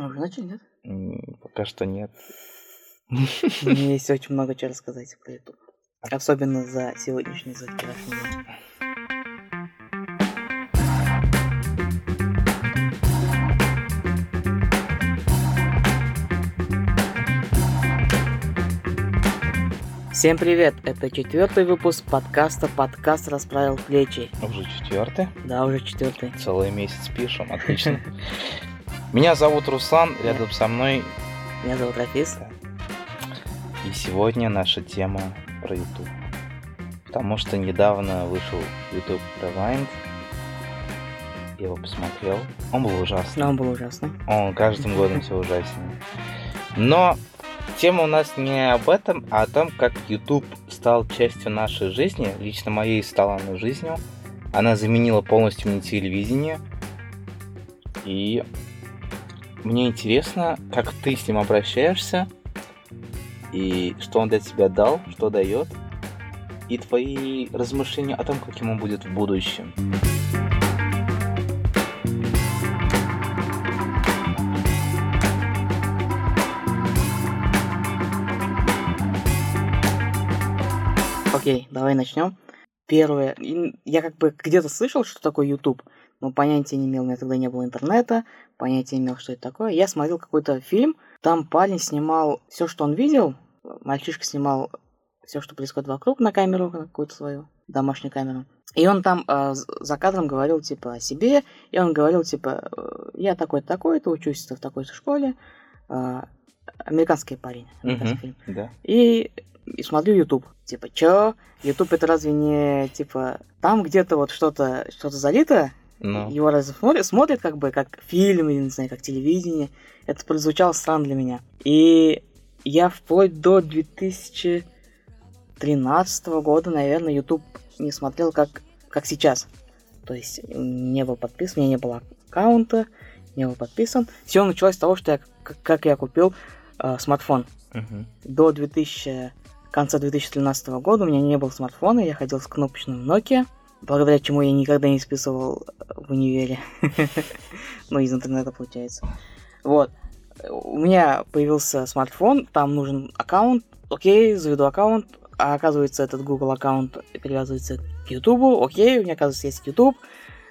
Мы уже начали, нет? М, Пока что нет. Мне есть очень много чего рассказать про YouTube. Особенно за сегодняшний, за вчерашний день. Всем привет! Это четвертый выпуск подкаста «Подкаст расправил плечи». Уже четвертый. Да, уже четвертый. Целый месяц пишем. Отлично. Меня зовут Руслан, рядом со мной. Меня зовут Рафис. И сегодня наша тема про YouTube. Потому что недавно вышел YouTube Rewind. Я его посмотрел. Он был ужасный. Он был ужасный. Он каждым годом все ужаснее. Но тема у нас не об этом, а о том, как YouTube стал частью нашей жизни. Лично моей стала она жизнью. Она заменила полностью мне телевидение. И мне интересно, как ты с ним обращаешься, и что он для тебя дал, что дает, и твои размышления о том, каким он будет в будущем. Окей, давай начнем. Первое. Я как бы где-то слышал, что такое YouTube, но понятия не имел, у меня тогда не было интернета, понятия не имел, что это такое. Я смотрел какой-то фильм, там парень снимал все, что он видел, мальчишка снимал все, что происходит вокруг на камеру, на какую-то свою домашнюю камеру. И он там э, за кадром говорил, типа, о себе, и он говорил, типа, э, я такой-то, такой-то, учусь в такой-то школе, э, американский парень, американский Мгм, фильм. Да. И, и смотрю YouTube. Типа, чё? YouTube это разве не, типа, там где-то вот что-то что залито? Ну, Его разве смотрят, смотрят как бы как фильм, или, не знаю, как телевидение? Это прозвучало странно для меня. И я вплоть до 2013 года, наверное, YouTube не смотрел как, как сейчас. То есть не был подписан, у меня не было аккаунта, не был подписан. Все началось с того, что я, как, я купил э, смартфон мгм. до 2000, конца 2013 года у меня не было смартфона, я ходил с кнопочным Nokia, благодаря чему я никогда не списывал в универе. Ну, из интернета, получается. Вот. У меня появился смартфон, там нужен аккаунт. Окей, заведу аккаунт, а оказывается, этот Google аккаунт привязывается к YouTube. Окей, у меня, оказывается, есть YouTube.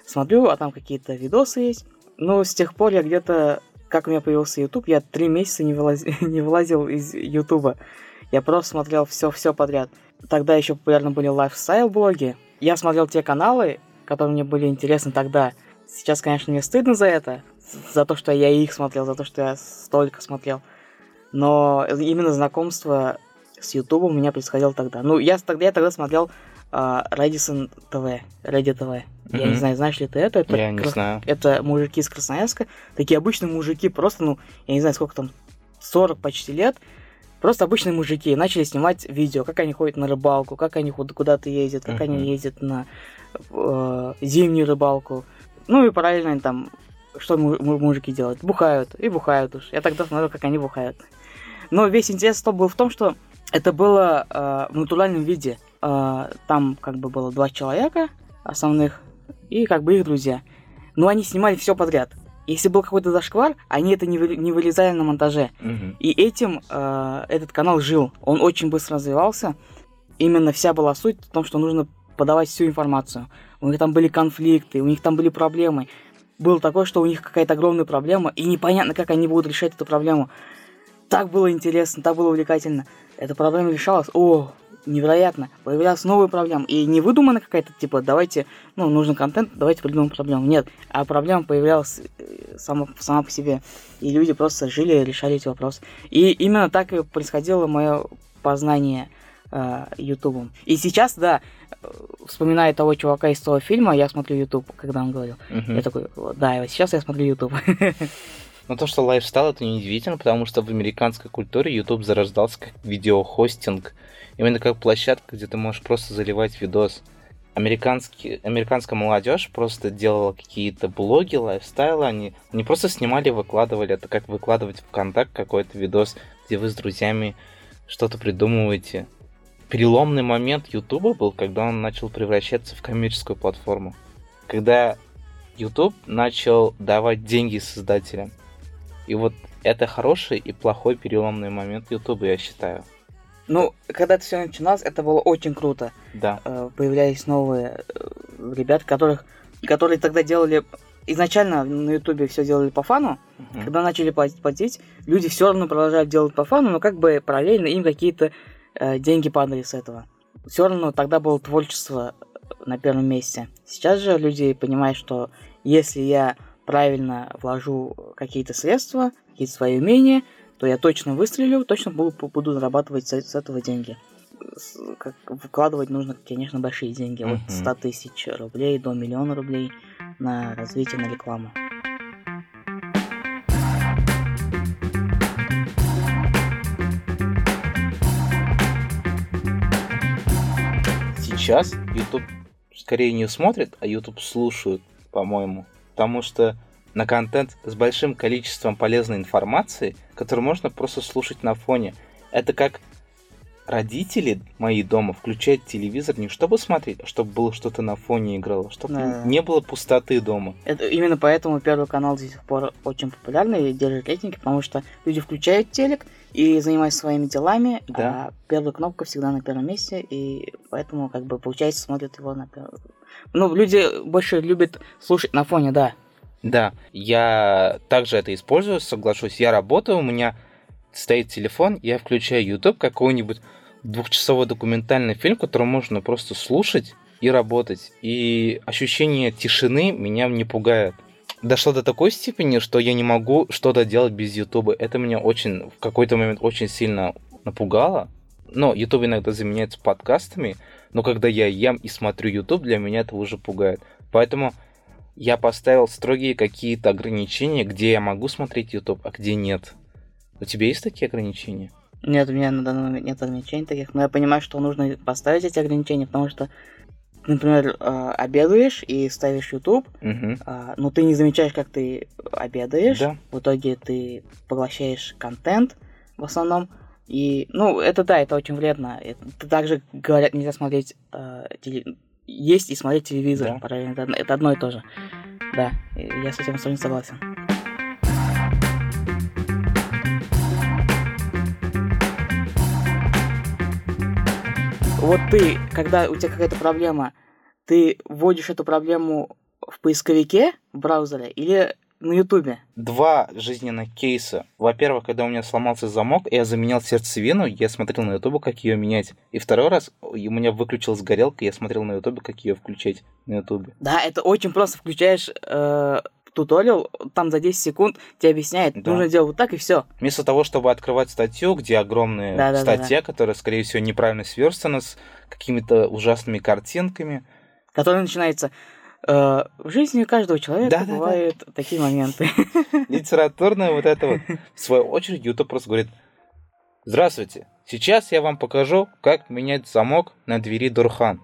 Смотрю, а там какие-то видосы есть. Но с тех пор я где-то как у меня появился YouTube, я три месяца не, вылаз... не вылазил из YouTube. Я просто смотрел все-все подряд. Тогда еще популярны были лайфстайл-блоги. Я смотрел те каналы, которые мне были интересны тогда. Сейчас, конечно, мне стыдно за это, за то, что я их смотрел, за то, что я столько смотрел. Но именно знакомство с YouTube у меня происходило тогда. Ну, я тогда, я тогда смотрел uh, Redison TV, Reddit TV. Я не знаю, знаешь ли ты это? это Я не крас- знаю. это мужики из Красноярска. Такие обычные мужики, просто, ну, я не знаю, сколько там, 40 почти лет. Просто обычные мужики начали снимать видео, как они ходят на рыбалку, как они куда- куда-то ездят, как они ездят на э, зимнюю рыбалку. Ну и параллельно там, что му- му- мужики делают? Бухают, и бухают уж. Я тогда смотрел, как они бухают. Но весь интерес то был в том, что это было э, в натуральном виде. Э, там как бы было два человека основных, и как бы их друзья. Но они снимали все подряд. Если был какой-то зашквар, они это не, вы- не вылезали на монтаже. Мгм. И этим э, этот канал жил. Он очень быстро развивался. Именно вся была суть в том, что нужно подавать всю информацию. У них там были конфликты, у них там были проблемы. Было такое, что у них какая-то огромная проблема, и непонятно, как они будут решать эту проблему. Так было интересно, так было увлекательно. Эта проблема решалась. О, невероятно. Появлялась новая проблема. И не выдумана какая-то, типа, давайте, ну, нужен контент, давайте придумаем проблему. Нет, а проблема появлялась э, сама, сама по себе. И люди просто жили решали эти вопросы. И именно так и происходило мое познание э, Ютубом. И сейчас, да, э, вспоминая того чувака из того фильма, я смотрю Ютуб, когда он говорил. Мгм. Я такой, «Вот, да, и вот сейчас я смотрю Ютуб. Но то, что лайфстайл, это неудивительно, потому что в американской культуре YouTube зарождался как видеохостинг. Именно как площадка, где ты можешь просто заливать видос. Американский, американская молодежь просто делала какие-то блоги, лайфстайлы. Они не просто снимали, выкладывали. Это как выкладывать в контакт какой-то видос, где вы с друзьями что-то придумываете. Переломный момент YouTube был, когда он начал превращаться в коммерческую платформу. Когда YouTube начал давать деньги создателям. И вот это хороший и плохой переломный момент Ютуба, я считаю. Ну, когда это все начиналось, это было очень круто. Да. Э, Появлялись новые э, ребята, которых, которые тогда делали... Изначально на Ютубе все делали по фану. Мгм. Когда начали платить, платить, люди все равно продолжают делать по фану, но как бы параллельно им какие-то э, деньги падали с этого. Все равно тогда было творчество на первом месте. Сейчас же люди понимают, что если я правильно вложу какие-то средства, какие-то свои умения, то я точно выстрелю, точно буду, буду зарабатывать с, с этого деньги. С- как вкладывать нужно, конечно, большие деньги. От Мгм. 100 тысяч рублей до миллиона рублей на развитие, на рекламу. Сейчас YouTube скорее не смотрит, а YouTube слушают, по-моему. Потому что на контент с большим количеством полезной информации, которую можно просто слушать на фоне. Это как родители мои дома включают телевизор не чтобы смотреть, а чтобы было что-то на фоне играло, чтобы Да. не было пустоты дома. Это, именно поэтому Первый канал до сих пор очень популярный и держит рейтинги, потому что люди включают телек и занимаются своими делами, Да. а первая кнопка всегда на первом месте, и поэтому, как бы, получается, смотрят его на первом... Ну, люди больше любят слушать на фоне, да. Да, я также это использую, соглашусь. Я работаю, у меня стоит телефон, я включаю YouTube, какой-нибудь двухчасовой документальный фильм, который можно просто слушать и работать. И ощущение тишины меня не пугает. Дошло до такой степени, что я не могу что-то делать без YouTube. Это меня очень, в какой-то момент очень сильно напугало. Но YouTube иногда заменяется подкастами, но когда я ем и смотрю YouTube, для меня это уже пугает. Поэтому я поставил строгие какие-то ограничения, где я могу смотреть YouTube, а где нет. У тебя есть такие ограничения? Нет, у меня на данный момент нет ограничений таких, но я понимаю, что нужно поставить эти ограничения, потому что, например, э, обедаешь и ставишь YouTube, а, но ты не замечаешь, как ты обедаешь. Да. В итоге ты поглощаешь контент в основном. И, ну, это да, это очень вредно. Это также говорят, нельзя смотреть э, теле- есть и смотреть телевизор Да. параллельно. Это, это одно и то же. Да, я с этим абсолютно согласен. Вот ты, когда у тебя какая-то проблема, ты вводишь эту проблему в поисковике в браузере или на Ютубе? Два жизненных кейса. Во-первых, когда у меня сломался замок, я заменял сердцевину, я смотрел на ютубе, как ее менять. И второй раз у меня выключилась горелка, я смотрел на ютубе, как ее включать на ютубе. Да, это очень просто. Включаешь э, туториал, там за 10 секунд тебе объясняет, Да. нужно делать вот так и все. Вместо того, чтобы открывать статью, где огромная Да-да-да-да. статья, которая, скорее всего, неправильно сверстана, с какими-то ужасными картинками. Который начинается в жизни каждого человека Да-да-да. бывают такие моменты. литературное вот это вот. В свою очередь, YouTube просто говорит, здравствуйте, сейчас я вам покажу, как менять замок на двери Дурхан.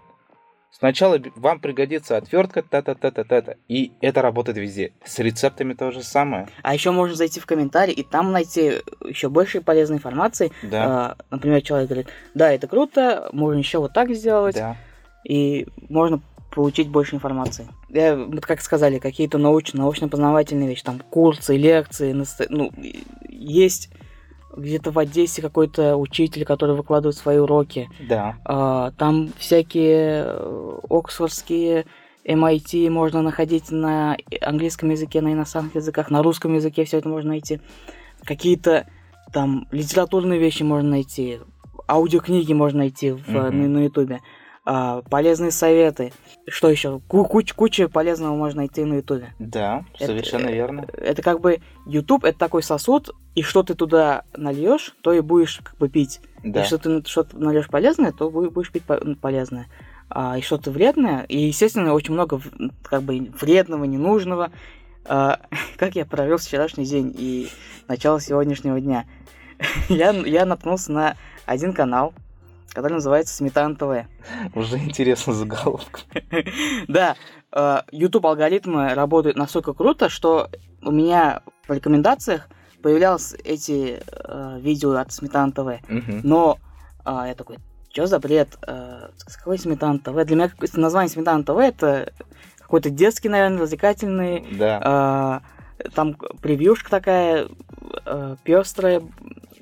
Сначала вам пригодится отвертка, та-та-та-та-та. И это работает везде. С рецептами то же самое. А еще можно зайти в комментарий и там найти еще больше полезной информации. Да, Э, например, человек говорит, да, это круто, можно еще вот так сделать, да. и можно получить больше информации. Я, вот как сказали, какие-то научно, научно-познавательные вещи, там курсы, лекции, наста- ну, есть где-то в Одессе какой-то учитель, который выкладывает свои уроки. Да, А, там всякие э, оксфордские MIT можно находить на английском языке, на иностранных языках, на русском языке все это можно найти. Какие-то там литературные вещи можно найти, аудиокниги можно найти в, Мгм. на, на ютубе. А, полезные советы. Что еще? Куча, куча полезного можно найти на ютубе. да, Это- совершенно верно. Это как бы YouTube это такой сосуд, и что ты туда нальешь, то и будешь как бы пить. Да, Если ты что-то нальешь полезное, то бу- будешь пить по- полезное. А, и что-то вредное, и, естественно, очень много как бы вредного, ненужного. А, как я провел вчерашний день и начало сегодняшнего дня. я, я наткнулся на один канал, который называется Сметана ТВ. уже интересно заголовка. Да, э, YouTube алгоритмы работают настолько круто, что у меня в рекомендациях появлялись эти э, видео от Сметана ТВ. Но а, я такой, что за бред? С какой Сметана ТВ? Для меня название Сметана ТВ это какой-то детский, наверное, развлекательный Да, а, там превьюшка такая э, пестрая.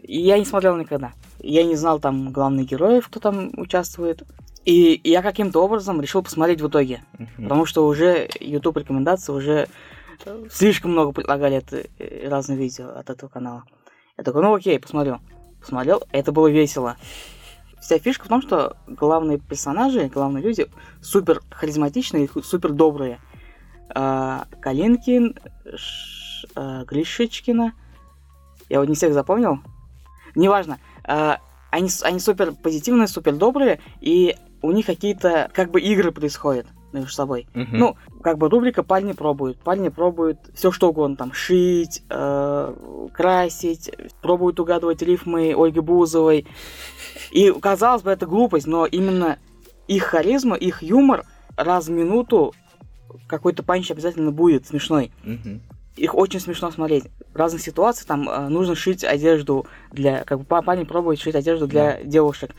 И я не смотрел никогда. Я не знал там главных героев, кто там участвует. И я каким-то образом решил посмотреть в итоге. Мгм. Потому что уже YouTube рекомендации уже слишком много предлагали это, э, разные видео от этого канала. Я такой, ну окей, посмотрю. Посмотрел, это было весело. Вся фишка в том, что главные персонажи, главные люди супер харизматичные, и супер добрые. А, Калинкин, Ш- а, Гришечкина. Я вот не всех запомнил. Неважно. А, Они, они супер позитивные, супер добрые, и у них какие-то как бы игры происходят между собой. Мгм. Ну, как бы рубрика «Парни пробуют». Парни пробуют все что угодно, там, шить, э, красить, пробуют угадывать рифмы Ольги Бузовой. И, казалось бы, это глупость, но именно их харизма, их юмор раз в минуту какой-то панч обязательно будет смешной. Мгм. Их очень смешно смотреть. В разных ситуациях там э, нужно шить одежду для... Как бы па- парень пробует шить одежду для девушек.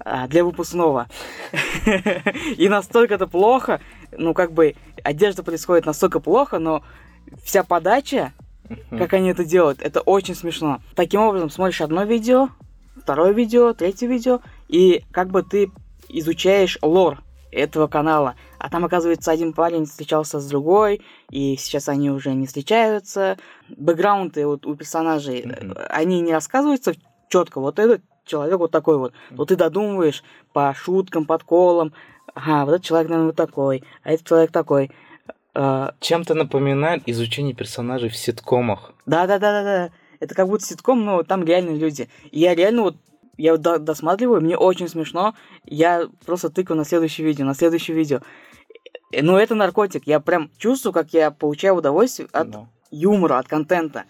а, для выпускного. И настолько это плохо, ну как бы одежда происходит настолько плохо, но вся подача, как они это делают, это очень смешно. Таким образом, смотришь одно видео, второе видео, третье видео, и как бы ты изучаешь лор этого канала. А там, оказывается, один парень встречался с другой, и сейчас они уже не встречаются. Бэкграунды вот у персонажей, э, они не рассказываются четко. Вот этот человек вот такой вот. Но ты додумываешь по шуткам, подколам. Ага, вот этот человек, наверное, вот такой, а этот человек такой. Э, Чем-то напоминает изучение персонажей в ситкомах. Да-да-да-да-да. Это как будто ситком, но там реальные люди. И я реально вот я вот до- досматриваю, мне очень смешно. Я просто тыкаю на следующее видео, на следующее видео. Э, Ну, это наркотик. Я прям чувствую, как я получаю удовольствие от Да. юмора, от контента.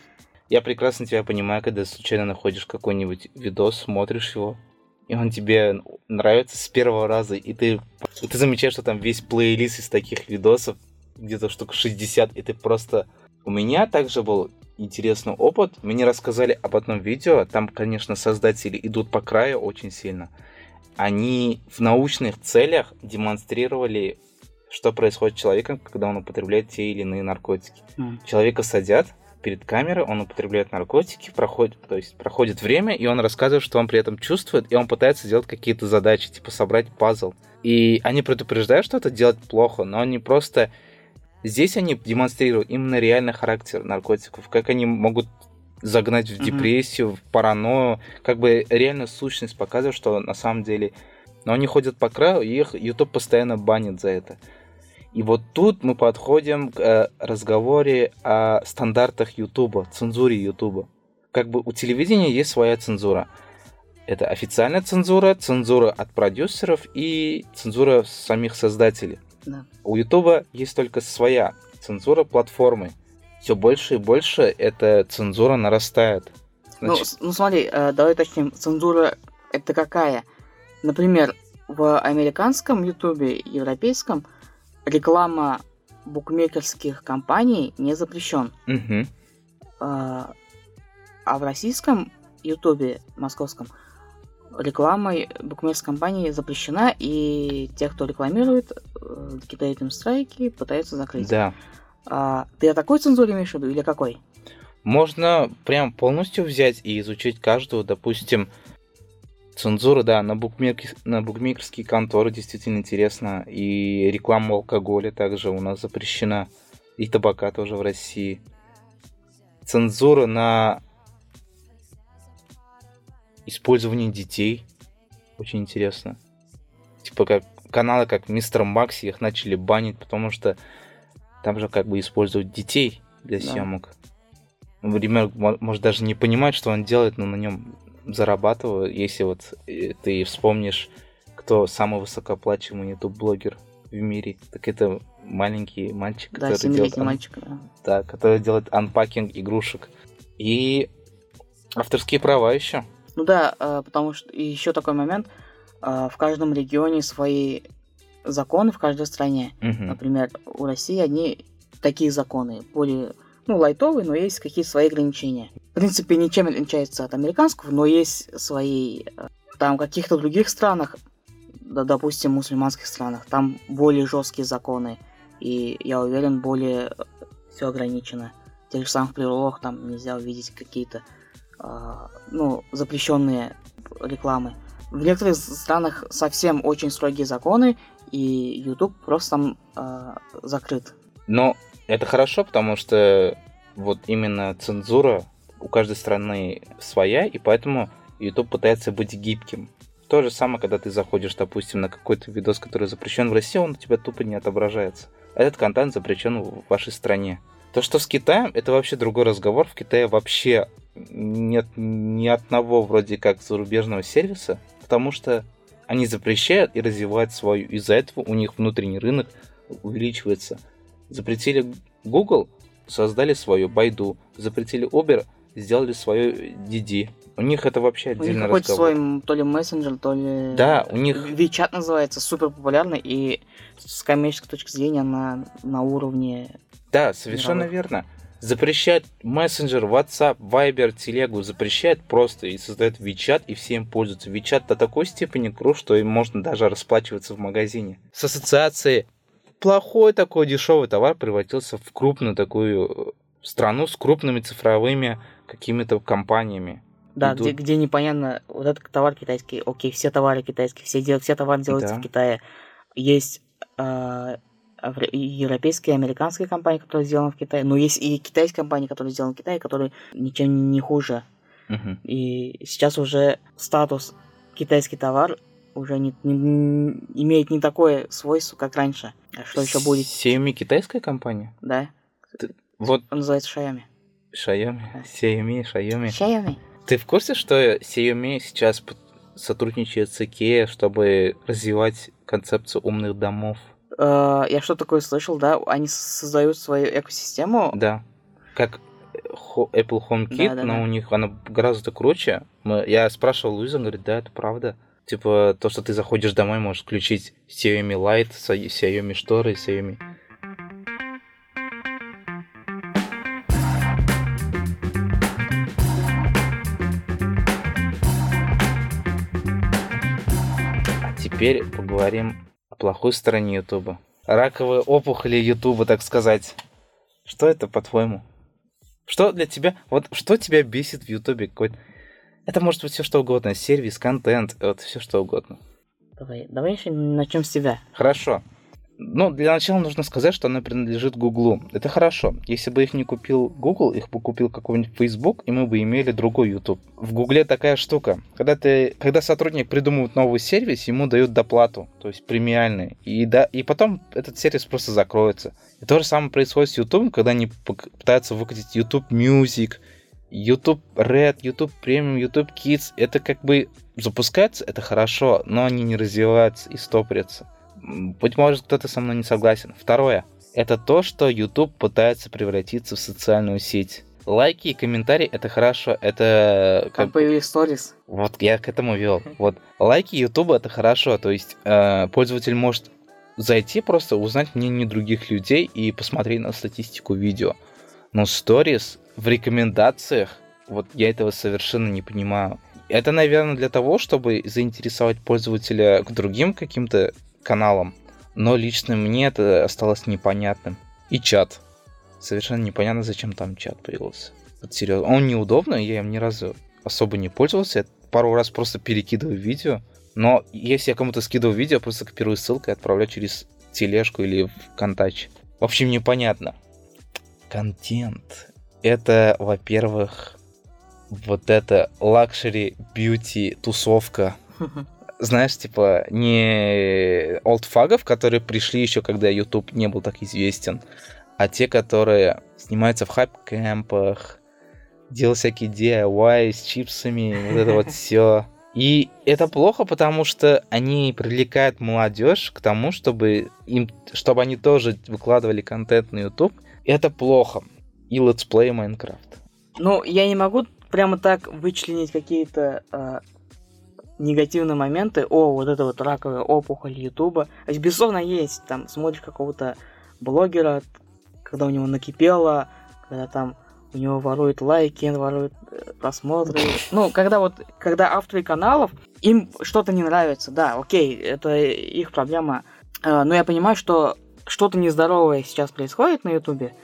Я прекрасно тебя понимаю, когда случайно находишь какой-нибудь видос, смотришь его, и он тебе нравится с первого раза, и ты, и ты замечаешь, что там весь плейлист из таких видосов, где-то штук 60, и ты просто... У меня также был интересный опыт. Мне рассказали об одном видео. Там, конечно, создатели идут по краю очень сильно. Они в научных целях демонстрировали, что происходит с человеком, когда он употребляет те или иные наркотики М. человека садят перед камерой, он употребляет наркотики, проходит, то есть проходит время, и он рассказывает, что он при этом чувствует, и он пытается делать какие-то задачи, типа собрать пазл. И они предупреждают, что это делать плохо, но они просто... Здесь они демонстрируют именно реальный характер наркотиков, как они могут загнать в депрессию, в паранойю, как бы реально сущность показывает, что на самом деле... Но они ходят по краю, и их YouTube постоянно банит за это. И вот тут мы подходим к э, разговоре о стандартах Ютуба, цензуре Ютуба. Как бы у телевидения есть своя цензура. Это официальная цензура, цензура от продюсеров и цензура самих создателей. Да. У Ютуба есть только своя цензура платформы. Все больше и больше эта цензура нарастает. Ну, Значит, с- ну смотри, э, давай уточним, цензура это какая? Например, в американском ютубе, европейском, реклама букмекерских компаний не запрещен. мгм. А а в российском ютубе, московском, реклама букмекерской компании запрещена, и те, кто рекламирует, э, кидают им страйки, пытаются закрыть. Да. А, ты о такой цензуре имеешь в виду или какой? Можно прям полностью взять и изучить каждую, допустим, цензуру, да, на, букмекер... на букмекерские конторы действительно интересно. И реклама алкоголя также у нас запрещена. И табака тоже в России. Цензура на использование детей. Очень интересно. Типа как каналы, как Мистер Макси, их начали банить, потому что там же как бы используют детей для Да. съемок. Например, мо- может даже не понимать, что он делает, но на нем зарабатывают. Если вот э, ты вспомнишь, кто самый высокооплачиваемый YouTube-блогер в мире, так это маленький мальчик, Да, который делает, ан- мальчик. да. да, который делает анпакинг игрушек. И авторские права еще. Ну да, э, потому что еще такой момент, э, в каждом регионе свои законы, в каждой стране. Например, у России одни такие законы, более, ну, лайтовые, но есть какие-то свои ограничения. В принципе, ничем не отличается от американского, но есть свои... э, Там в каких-то других странах, да, допустим, мусульманских странах, там более жесткие законы, и я уверен, более все ограничено. тех же самых прилог там нельзя увидеть какие-то, э, ну, запрещенные рекламы. В некоторых странах совсем очень строгие законы, и YouTube просто там э, закрыт. Но это хорошо, потому что вот именно цензура у каждой страны своя, и поэтому YouTube пытается быть гибким. То же самое, когда ты заходишь, допустим, на какой-то видос, который запрещен в России, он у тебя тупо не отображается. А этот контент запрещен в вашей стране. То, что с Китаем, это вообще другой разговор. В Китае вообще нет ни одного вроде как зарубежного сервиса, потому что они запрещают и развивают свою. Из-за этого у них внутренний рынок увеличивается. Запретили Google, создали свою Байду. Запретили Uber, сделали свое Didi. У них это вообще отдельно У них свой то ли мессенджер, то ли... Да, у них... WeChat называется, супер популярный, и с коммерческой точки зрения на, на уровне... Да, совершенно мировых. верно. Запрещает мессенджер, WhatsApp, Viber, Телегу, запрещает просто и создает WeChat, и все им пользуются. WeChat до такой степени крут, что им можно даже расплачиваться в магазине. С ассоциацией плохой такой дешевый товар превратился в крупную такую страну с крупными цифровыми какими-то компаниями. Да, где, где непонятно, вот этот товар китайский, окей, все товары китайские, все, дел, все товары делаются да. в Китае. Есть э, европейские, американские компании, которые сделаны в Китае, но есть и китайские компании, которые сделаны в Китае, которые ничем не хуже. Угу. И сейчас уже статус китайский товар уже не, не, не имеет не такое свойство, как раньше. А что еще будет? Xiaomi китайская компания? Да. Ты, вот. Он называется Xiaomi. Xiaomi, Xiaomi, Xiaomi. Xiaomi. Ты в курсе, что Xiaomi сейчас сотрудничает с IKEA, чтобы развивать концепцию умных домов? Uh, я что такое слышал, да? Они создают свою экосистему. Да. Как Apple HomeKit, да, да, но да. у них она гораздо круче. Мы, я спрашивал Луиза, говорит, да, это правда. Типа, то, что ты заходишь домой, можешь включить Xiaomi Light, Xiaomi шторы, Xiaomi теперь поговорим о плохой стороне Ютуба. Раковые опухоли Ютуба, так сказать. Что это, по-твоему? Что для тебя, вот что тебя бесит в Ютубе? Это может быть все что угодно, сервис, контент, вот все что угодно. Давай, давай еще начнем с тебя. Хорошо. Ну, для начала нужно сказать, что она принадлежит Гуглу. Это хорошо. Если бы их не купил Google, их бы купил какой-нибудь Facebook, и мы бы имели другой YouTube. В Гугле такая штука. Когда, ты, когда сотрудник придумывает новый сервис, ему дают доплату, то есть премиальный. И, да, и потом этот сервис просто закроется. И то же самое происходит с YouTube, когда они пытаются выкатить YouTube Music, YouTube Red, YouTube Premium, YouTube Kids. Это как бы запускается, это хорошо, но они не развиваются и стопорятся. Быть может, кто-то со мной не согласен. Второе. Это то, что YouTube пытается превратиться в социальную сеть. Лайки и комментарии это хорошо, это... Как появились сторис. Вот я к этому вел. Вот лайки YouTube это хорошо, то есть э, пользователь может зайти просто узнать мнение других людей и посмотреть на статистику видео. Но сторис в рекомендациях, вот я этого совершенно не понимаю. Это, наверное, для того, чтобы заинтересовать пользователя к другим каким-то каналам. Но лично мне это осталось непонятным. И чат. Совершенно непонятно, зачем там чат появился. Вот серьезно. Он неудобный, я им ни разу особо не пользовался. Я пару раз просто перекидываю видео. Но если я кому-то скидываю видео, просто копирую ссылку и отправляю через тележку или в контач. В общем, непонятно. Контент. Это, во-первых, вот это luxury beauty тусовка знаешь, типа, не олдфагов, которые пришли еще, когда YouTube не был так известен, а те, которые снимаются в хайп-кэмпах, делают всякие DIY с чипсами, вот это вот все. И это плохо, потому что они привлекают молодежь к тому, чтобы им, чтобы они тоже выкладывали контент на YouTube. Это плохо. И летсплей Майнкрафт. Ну, я не могу прямо так вычленить какие-то э, негативные моменты, о, вот это вот раковая опухоль Ютуба. Безусловно, есть. Там смотришь какого-то блогера, когда у него накипело, когда там у него воруют лайки, он ворует э, просмотры. Ну, когда вот, когда авторы каналов, им что-то не нравится, да, окей, это их проблема. Э, но я понимаю, что что-то нездоровое сейчас происходит на Ютубе,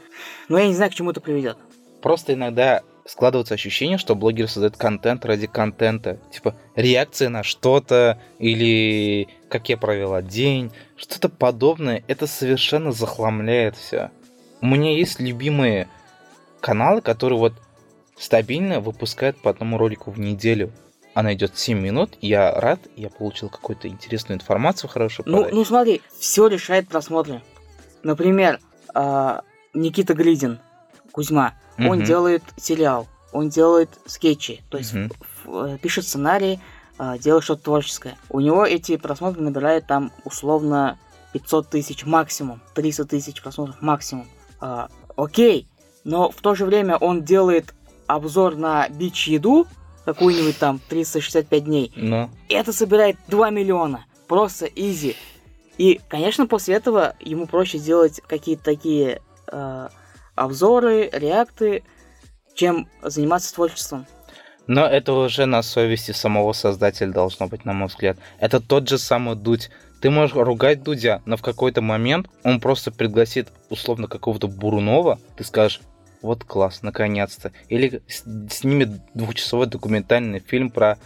но я не знаю, к чему это приведет. просто иногда складывается ощущение, что блогер создает контент ради контента. Типа реакция на что-то или как я провела день, что-то подобное. Это совершенно захламляет все. У меня есть любимые каналы, которые вот стабильно выпускают по одному ролику в неделю. Она идет 7 минут, я рад, я получил какую-то интересную информацию хорошо. Ну, ну смотри, все решает просмотры. Например, э, Никита Глидин, Кузьма, угу. он делает сериал, он делает скетчи, то есть угу. пишет сценарий, э, делает что-то творческое. У него эти просмотры набирают там условно 500 тысяч максимум, 300 тысяч просмотров максимум. Э, окей, но в то же время он делает обзор на бич-еду, какую-нибудь там 365 дней. Но. Это собирает 2 миллиона. Просто изи. И, конечно, после этого ему проще делать какие-то такие э, обзоры, реакты, чем заниматься творчеством. Но это уже на совести самого создателя должно быть, на мой взгляд. Это тот же самый Дудь. Ты можешь ругать Дудя, но в какой-то момент он просто пригласит условно какого-то Бурунова, ты скажешь, вот класс, наконец-то. Или снимет двухчасовой документальный фильм про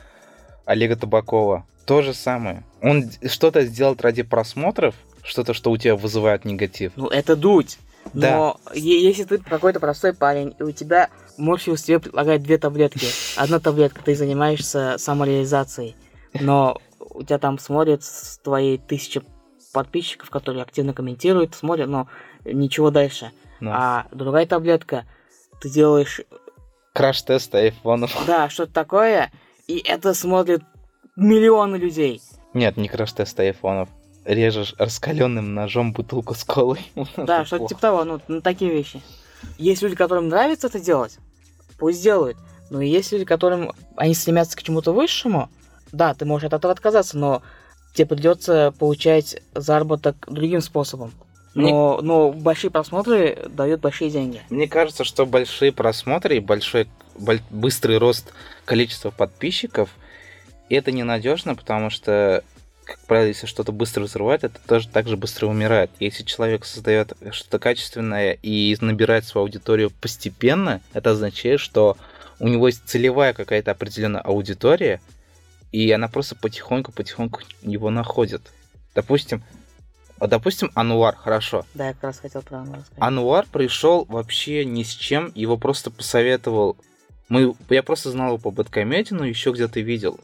Олега Табакова. То же самое. Он что-то сделает ради просмотров, что-то, что у тебя вызывает негатив. Ну, это дуть. Но да. если ты какой-то простой парень, и у тебя Морфеус тебе предлагает две таблетки. Одна таблетка, ты занимаешься самореализацией, но у тебя там смотрят твои тысячи подписчиков, которые активно комментируют, смотрят, но ничего дальше. No. А другая таблетка, ты делаешь... Краш-тест айфонов. Да, что-то такое, и это смотрят миллионы людей. Нет, не краш-тест айфонов. Режешь раскаленным ножом бутылку с колой. Да, что-то типа того, ну, ну, такие вещи. Есть люди, которым нравится это делать, пусть делают. Но есть люди, которым они стремятся к чему-то высшему, да, ты можешь от этого отказаться, но тебе придется получать заработок другим способом. Но, Мне... но большие просмотры дают большие деньги. Мне кажется, что большие просмотры и большой боль... быстрый рост количества подписчиков это ненадежно, потому что, как правило, если что-то быстро взрывает, это тоже так же быстро умирает. Если человек создает что-то качественное и набирает свою аудиторию постепенно, это означает, что у него есть целевая какая-то определенная аудитория, и она просто потихоньку-потихоньку его находит. Допустим, допустим, Ануар, хорошо. Да, я как раз хотел про Ануар сказать. Ануар пришел вообще ни с чем, его просто посоветовал. Мы, я просто знал его по Бэткомедии, но еще где-то видел.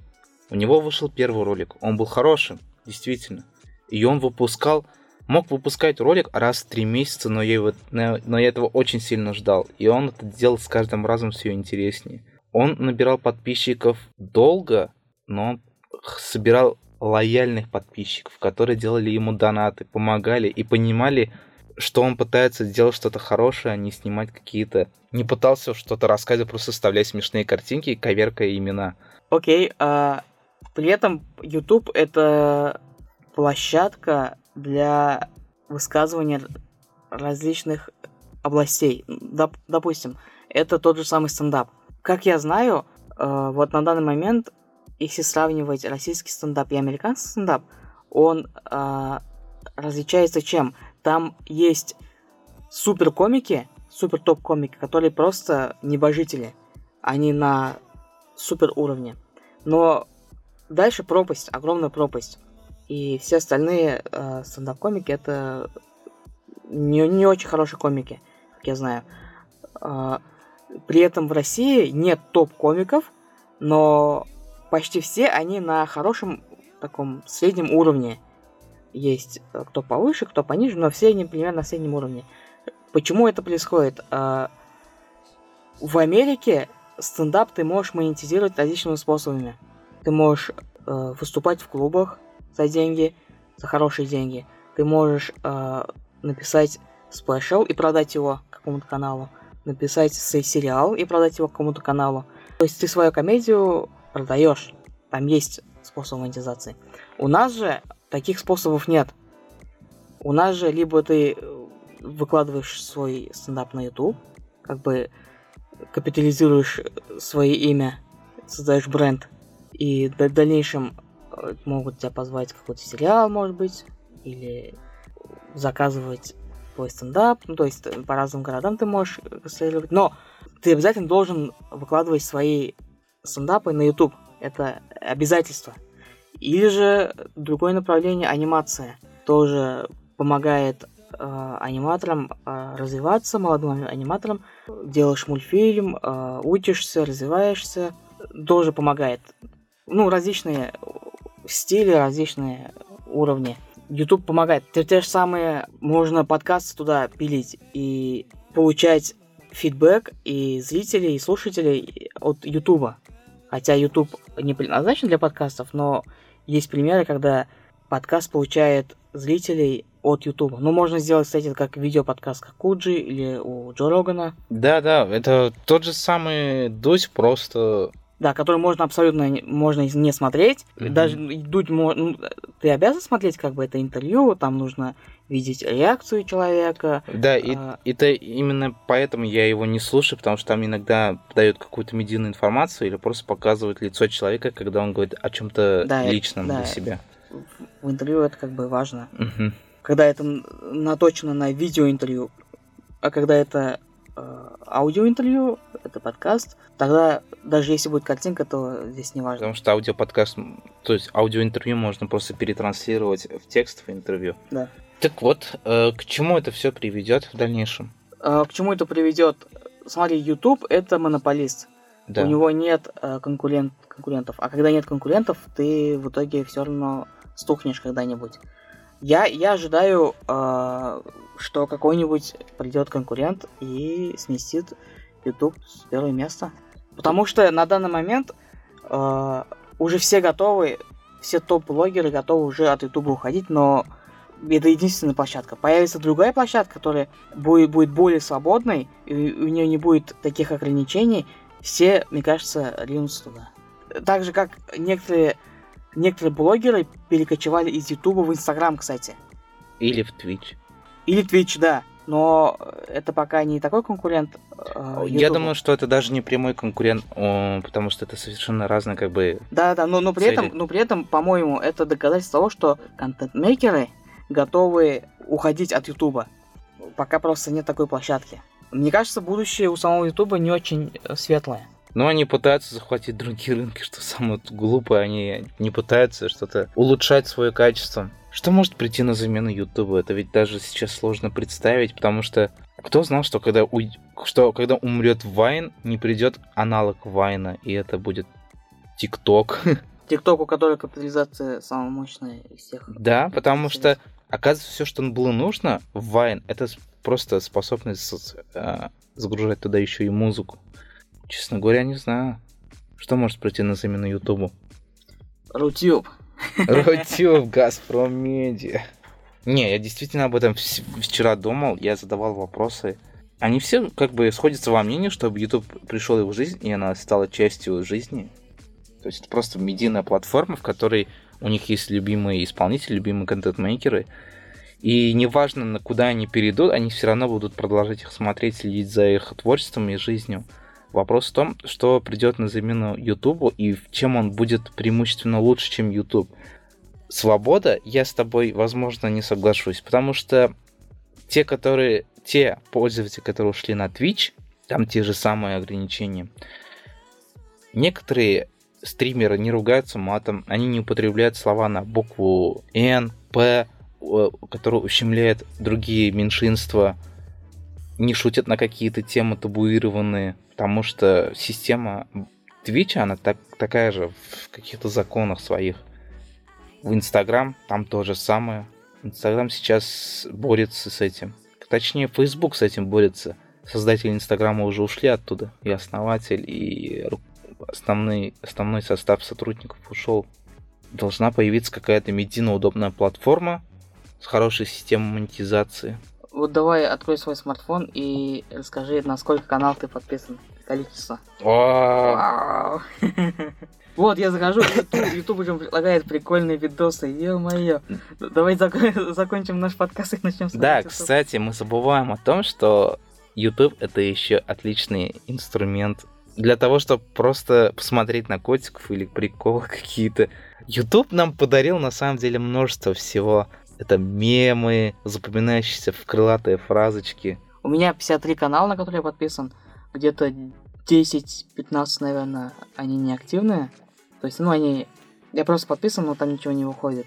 У него вышел первый ролик, он был хорошим, действительно. И он выпускал, мог выпускать ролик раз в три месяца, но я, его, но я этого очень сильно ждал. И он это делал с каждым разом все интереснее. Он набирал подписчиков долго, но он собирал лояльных подписчиков, которые делали ему донаты, помогали и понимали, что он пытается сделать что-то хорошее, а не снимать какие-то... Не пытался что-то рассказывать, просто составлять смешные картинки, коверкая имена. Окей, okay, а при этом YouTube это площадка для высказывания различных областей. Доп, допустим, это тот же самый стендап. Как я знаю, э, вот на данный момент если сравнивать российский стендап и американский стендап, он э, различается чем? Там есть супер комики, супер топ комики, которые просто небожители. Они на супер уровне. Но дальше пропасть, огромная пропасть. И все остальные э, стендап-комики это не, не очень хорошие комики, как я знаю. Э, при этом в России нет топ-комиков, но почти все они на хорошем таком среднем уровне. Есть э, кто повыше, кто пониже, но все они примерно на среднем уровне. Почему это происходит? А, в Америке стендап ты можешь монетизировать различными способами. Ты можешь э, выступать в клубах за деньги, за хорошие деньги. Ты можешь э, написать спешл и продать его какому-то каналу. Написать сериал и продать его какому-то каналу. То есть ты свою комедию продаешь. Там есть способ монетизации. У нас же таких способов нет. У нас же либо ты э, выкладываешь свой стендап на YouTube, как бы капитализируешь свое имя, создаешь бренд, и в дальнейшем э, могут тебя позвать в какой-то сериал, может быть, или заказывать твой стендап, ну, то есть э, по разным городам ты можешь гастролировать, но ты обязательно должен выкладывать свои стендапы на YouTube. Это обязательство. Или же другое направление анимация. Тоже помогает э, аниматорам э, развиваться, молодым аниматорам. Делаешь мультфильм, э, учишься, развиваешься. Тоже помогает. Ну, различные стили, различные уровни. YouTube помогает. Те, те же самые, можно подкасты туда пилить и получать фидбэк и зрителей, и слушателей от YouTube. Хотя YouTube не предназначен для подкастов, но есть примеры, когда подкаст получает зрителей от YouTube. Ну, можно сделать, кстати, как видеоподкаст, как у Джи или у Джо Рогана. Да, да, это тот же самый Дудь, просто да, который можно абсолютно можно не смотреть. Mm-hmm. Даже дуть ну, ты обязан смотреть как бы это интервью, там нужно видеть реакцию человека. Да, и а... это именно поэтому я его не слушаю, потому что там иногда дают какую-то медийную информацию или просто показывают лицо человека, когда он говорит о чем-то да, личном да. для себя. В интервью это как бы важно. Угу. Когда это наточено на видеоинтервью, а когда это аудиоинтервью, это подкаст, тогда даже если будет картинка, то здесь не важно. Потому что аудиоподкаст, то есть аудиоинтервью можно просто перетранслировать в текстовое интервью. Да. Так вот, э, к чему это все приведет в дальнейшем? Э, к чему это приведет? Смотри, YouTube это монополист. Да. У него нет э, конкурент, конкурентов. А когда нет конкурентов, ты в итоге все равно стухнешь когда-нибудь. Я, я ожидаю, э, что какой-нибудь придет конкурент и сместит YouTube с первого места. Потому что на данный момент э, уже все готовы, все топ-блогеры готовы уже от YouTube уходить, но это единственная площадка. Появится другая площадка, которая будет, будет более свободной, и у нее не будет таких ограничений, все, мне кажется, ринутся туда. Так же, как некоторые, некоторые блогеры перекочевали из Ютуба в Инстаграм, кстати. Или в Twitch. Или Twitch, да. Но это пока не такой конкурент. Э, Я думаю, что это даже не прямой конкурент, потому что это совершенно разные как бы. Да, да, но, но при этом, но при этом, по-моему, это доказательство того, что контент-мейкеры готовы уходить от Ютуба. Пока просто нет такой площадки. Мне кажется, будущее у самого Ютуба не очень э, светлое. Но они пытаются захватить другие рынки, что самое глупое, они не пытаются что-то улучшать свое качество. Что может прийти на замену Ютубу? Это ведь даже сейчас сложно представить, потому что кто знал, что когда, у... что когда умрет Вайн, не придет аналог Вайна, и это будет ТикТок. ТикТок, у которого капитализация самая мощная из всех. Да, потому что оказывается, все, что было нужно в Вайн, это просто способность э, загружать туда еще и музыку. Честно говоря, не знаю, что может пройти на замену Ютубу. Рутюб. Рутюб, Газпром Медиа. Не, я действительно об этом вчера думал, я задавал вопросы. Они все как бы сходятся во мнении, чтобы YouTube пришел в жизнь, и она стала частью жизни. То есть это просто медийная платформа, в которой у них есть любимые исполнители, любимые контент-мейкеры. И неважно, на куда они перейдут, они все равно будут продолжать их смотреть, следить за их творчеством и жизнью. Вопрос в том, что придет на замену YouTube и чем он будет преимущественно лучше, чем YouTube. Свобода, я с тобой, возможно, не соглашусь, потому что те, которые, те пользователи, которые ушли на Twitch, там те же самые ограничения. Некоторые стримеры не ругаются матом, они не употребляют слова на букву Н, П, которые ущемляют другие меньшинства, не шутят на какие-то темы табуированные, потому что система Twitch, она так, такая же в каких-то законах своих. В Инстаграм там то же самое. Инстаграм сейчас борется с этим. Точнее, Facebook с этим борется. Создатели Инстаграма уже ушли оттуда. И основатель, и основной, основной состав сотрудников ушел. Должна появиться какая-то медийно удобная платформа с хорошей системой монетизации. Вот давай открой свой смартфон и расскажи, на сколько каналов ты подписан. Количество. Вот, я захожу, YouTube уже предлагает прикольные видосы, ё-моё. Давай закончим наш подкаст и начнем Да, кстати, мы забываем о том, что YouTube это еще отличный инструмент для того, чтобы просто посмотреть на котиков или приколы какие-то. YouTube нам подарил на самом деле множество всего. Это мемы, запоминающиеся в крылатые фразочки. У меня 53 канала, на которые я подписан. где-то 10-15, наверное, они неактивные. То есть, ну, они... Я просто подписан, но там ничего не выходит.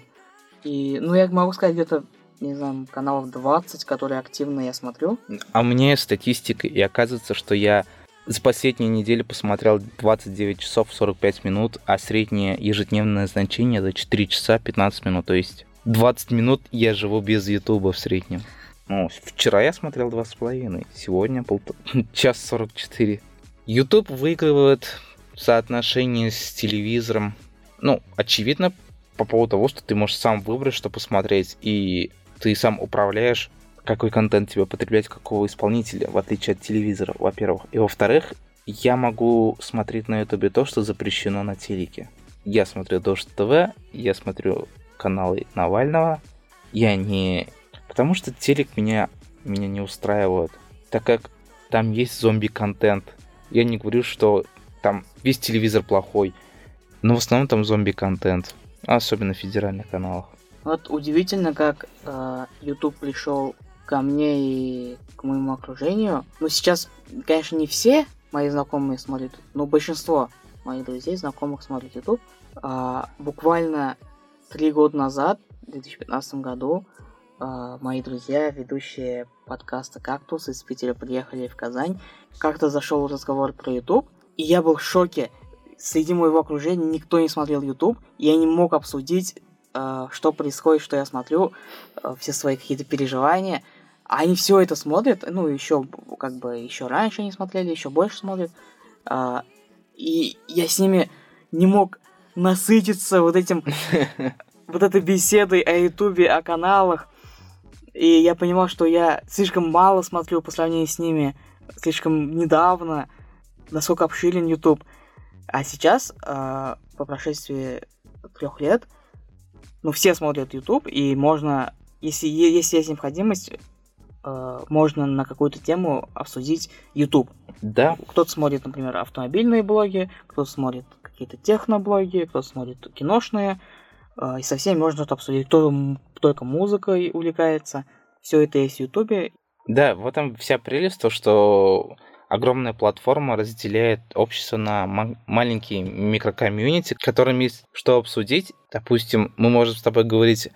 И, ну, я могу сказать, где-то, не знаю, каналов 20, которые активно я смотрю. А мне статистика, и оказывается, что я за последнюю неделю посмотрел 29 часов 45 минут, а среднее ежедневное значение за 4 часа 15 минут. То есть 20 минут я живу без Ютуба в среднем. Ну, вчера я смотрел 2,5, сегодня пол... час 44. YouTube выигрывает в соотношении с телевизором. Ну, очевидно, по поводу того, что ты можешь сам выбрать, что посмотреть, и ты сам управляешь, какой контент тебе потреблять, какого исполнителя, в отличие от телевизора, во-первых. И во-вторых, я могу смотреть на ютубе то, что запрещено на телеке. Я смотрю Дождь ТВ, я смотрю каналы Навального, я не... Потому что телек меня, меня не устраивает, так как там есть зомби-контент. Я не говорю, что там весь телевизор плохой, но в основном там зомби-контент, особенно в федеральных каналах. Вот удивительно, как э, YouTube пришел ко мне и к моему окружению. Ну, сейчас, конечно, не все мои знакомые смотрят, но большинство моих друзей, знакомых смотрят YouTube. А, буквально три года назад, в 2015 году, а, мои друзья, ведущие подкаста «Кактус» из Питера приехали в Казань. Как-то зашел разговор про YouTube, и я был в шоке. Среди моего окружения никто не смотрел YouTube, и я не мог обсудить, а, что происходит, что я смотрю, а, все свои какие-то переживания. А они все это смотрят, ну, еще, как бы, еще раньше они смотрели, еще больше смотрят. И я с ними не мог насытиться вот этим, вот этой беседой о Ютубе, о каналах. И я понимал, что я слишком мало смотрю по сравнению с ними, слишком недавно, насколько обширен YouTube. А сейчас, э, по прошествии трех лет, ну, все смотрят YouTube, и можно, если, если есть необходимость, э, можно на какую-то тему обсудить YouTube. Да. Кто-то смотрит, например, автомобильные блоги, кто-то смотрит какие-то техноблоги, кто-то смотрит киношные, э, и со всеми можно это обсудить. Кто только музыкой увлекается, все это есть в Ютубе. Да, в этом вся прелесть, то, что огромная платформа разделяет общество на маленькие микрокомьюнити, которым есть что обсудить. Допустим, мы можем с тобой говорить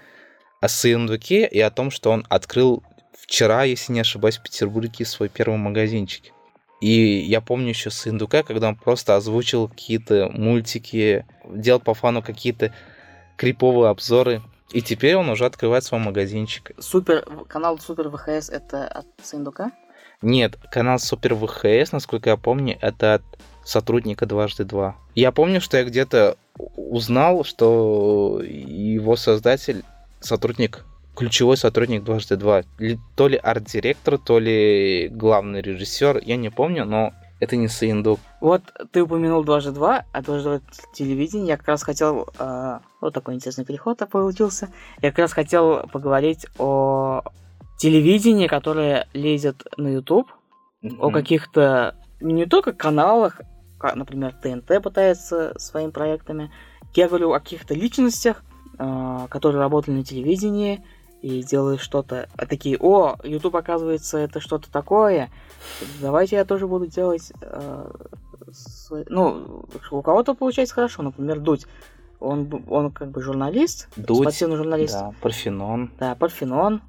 о Сындуке и о том, что он открыл вчера, если не ошибаюсь, в Петербурге свой первый магазинчик. И я помню еще с Индука, когда он просто озвучил какие-то мультики, делал по фану какие-то криповые обзоры. И теперь он уже открывает свой магазинчик. Супер, канал Супер ВХС это от Сындука? Нет, канал Супер ВХС, насколько я помню, это от сотрудника дважды два. Я помню, что я где-то узнал, что его создатель сотрудник ключевой сотрудник дважды два. То ли арт-директор, то ли главный режиссер, я не помню, но это не Саиндук. Вот ты упомянул дважды два, а дважды два телевидение. Я как раз хотел... Э, вот такой интересный переход получился. Я как раз хотел поговорить о телевидении, которое лезет на YouTube, mm-hmm. о каких-то не только каналах, как, например, ТНТ пытается своими проектами. Я говорю о каких-то личностях, э, которые работали на телевидении, и делаешь что-то, а такие, о, YouTube, оказывается, это что-то такое, давайте я тоже буду делать, э, свой... ну, у кого-то получается хорошо, например, Дудь, он, он как бы журналист, Дудь, спортивный журналист. Да, Парфенон. Да, Парфенон.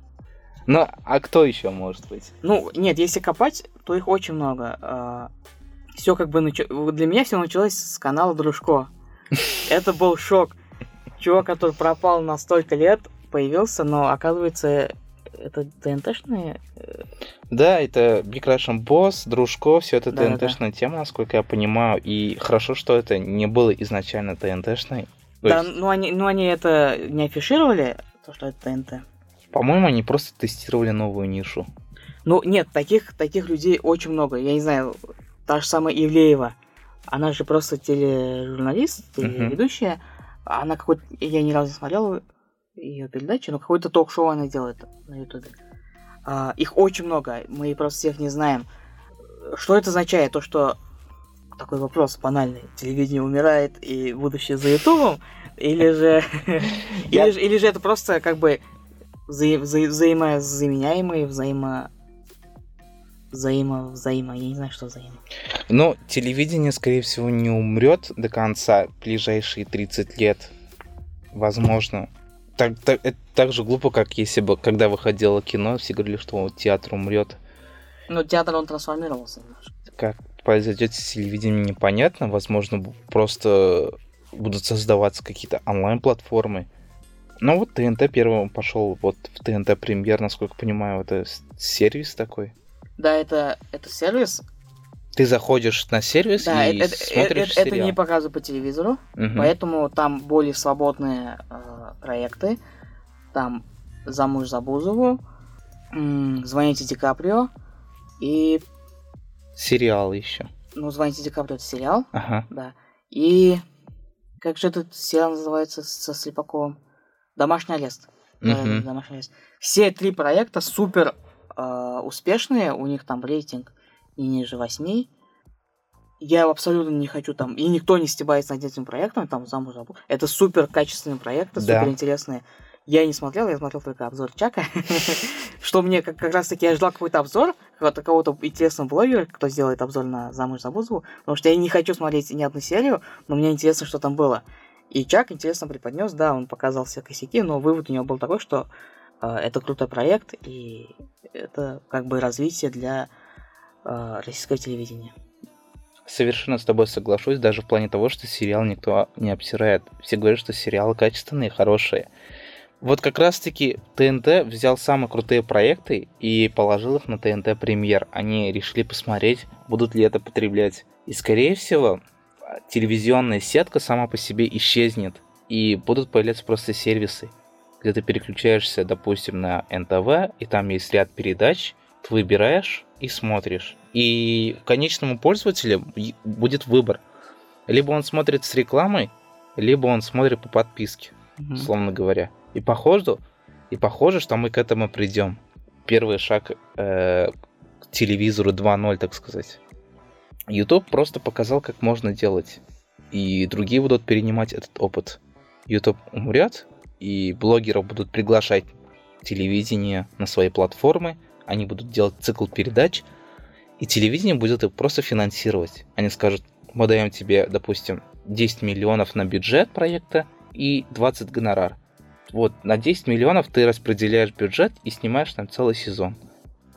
Ну, а кто еще может быть? Ну, нет, если копать, то их очень много. А, все как бы нач... для меня все началось с канала Дружко. Это был шок. Чувак, который пропал на столько лет, появился, но оказывается, это ТНТшные? Э, да, это Big Russian Boss, Дружко, все это да, ТНТшная да. тема, насколько я понимаю. И хорошо, что это не было изначально ТНТшной. Да, есть... ну они, ну они это не афишировали, то, что это ТНТ. По-моему, они просто тестировали новую нишу. Ну, нет, таких, таких людей очень много. Я не знаю, та же самая Ивлеева. Она же просто тележурналист, телеведущая. Uh-huh. Она какой-то... Я ни разу не смотрел ее передачи, но какое-то ток-шоу она делает на ютубе. А, их очень много, мы просто всех не знаем. Что это означает? То, что такой вопрос банальный. Телевидение умирает и будущее за ютубом? Или же... или, же или же это просто как бы вза вза взаимозаменяемые, взаимо... взаимо, взаимо, я не знаю, что взаимо. Ну, телевидение, скорее всего, не умрет до конца ближайшие 30 лет. Возможно. Так, так, это так же глупо, как если бы, когда выходило кино, все говорили, что театр умрет. Ну, театр, он трансформировался немножко. Как произойдет с телевидением, непонятно. Возможно, просто будут создаваться какие-то онлайн-платформы. Ну вот ТНТ первым пошел, вот в ТНТ премьер, насколько понимаю, это сервис такой. Да, это, это сервис. Ты заходишь на сервис Да, и это, смотришь это, это сериал. не показывают по телевизору, Мгм. поэтому там более свободные э, проекты. Там «Замуж за Бузову», «Звоните Ди Каприо» и, Сериал еще. ну, «Звоните Ди Каприо» это сериал, Ага. да. И как же этот сериал называется со Слепаковым? «Домашний арест». Мгм. «Домашний арест». Все три проекта супер э, успешные, у них там рейтинг не ниже 8. Я абсолютно не хочу там, и никто не стебается над этим проектом, там замуж забыл. Это супер качественные проекты, Да. супер интересные. Я не смотрел, я смотрел только обзор Чака. Что мне как, как раз таки я ждал какой-то обзор, какого-то, какого-то интересного блогера, кто сделает обзор на замуж за Бузову, потому что я не хочу смотреть ни одну серию, но мне интересно, что там было. И Чак интересно преподнес, да, он показал все косяки, но вывод у него был такой, что э, это крутой проект, и это как бы развитие для э, российского телевидения. Совершенно с тобой соглашусь, даже в плане того, что сериал никто не обсирает. Все говорят, что сериалы качественные, хорошие. Вот как раз-таки ТНТ взял самые крутые проекты и положил их на ТНТ премьер. Они решили посмотреть, будут ли это потреблять. И скорее всего, телевизионная сетка сама по себе исчезнет. И будут появляться просто сервисы, где ты переключаешься, допустим, на НТВ, и там есть ряд передач, ты выбираешь и смотришь. И конечному пользователю будет выбор. Либо он смотрит с рекламой, либо он смотрит по подписке, Мгм. условно говоря. И похоже, и похоже, что мы к этому придем. Первый шаг э, к телевизору 2.0, так сказать. YouTube просто показал, как можно делать. И другие будут перенимать этот опыт. YouTube умрет, и блогеров будут приглашать телевидение на свои платформы. Они будут делать цикл передач, и телевидение будет их просто финансировать. Они скажут, мы даем тебе, допустим, 10 миллионов на бюджет проекта и 20 гонорар. Вот, на 10 миллионов ты распределяешь бюджет и снимаешь там целый сезон.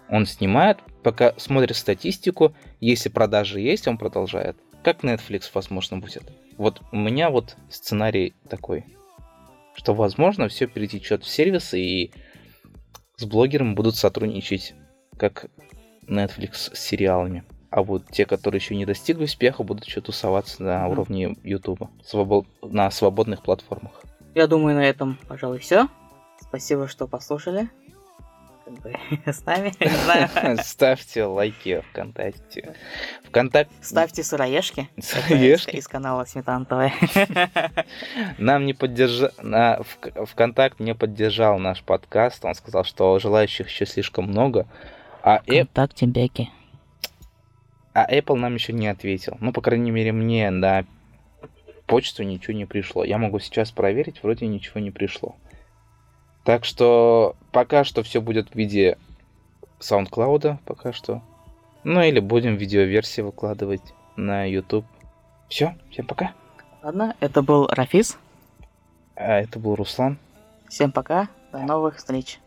Он снимает, пока смотрит статистику, если продажи есть, он продолжает. Как Netflix, возможно, будет. Вот у меня вот сценарий такой, что, возможно, все перетечет в сервисы и с блогером будут сотрудничать, как Netflix с сериалами. А вот те, которые еще не достигли успеха, будут еще тусоваться на уровне YouTube, свобод... на свободных платформах. Я думаю, на этом, пожалуй, все. Спасибо, что послушали. Как бы с нами. Ставьте лайки ВКонтакте. Вконтакте Ставьте сыроежки. Сыроежки? Из канала Сметан ТВ. нам не поддержал... ВКонтакт не поддержал наш подкаст. Он сказал, что желающих еще слишком много. А, Вконтакте Беки. а Apple нам еще не ответил. Ну, по крайней мере, мне на почту ничего не пришло. Я могу сейчас проверить, вроде ничего не пришло. Так что пока что все будет в виде SoundCloud, пока что. Ну или будем видеоверсии выкладывать на YouTube. Все, всем пока. Ладно, это был Рафис. А это был Руслан. Всем пока. До новых встреч.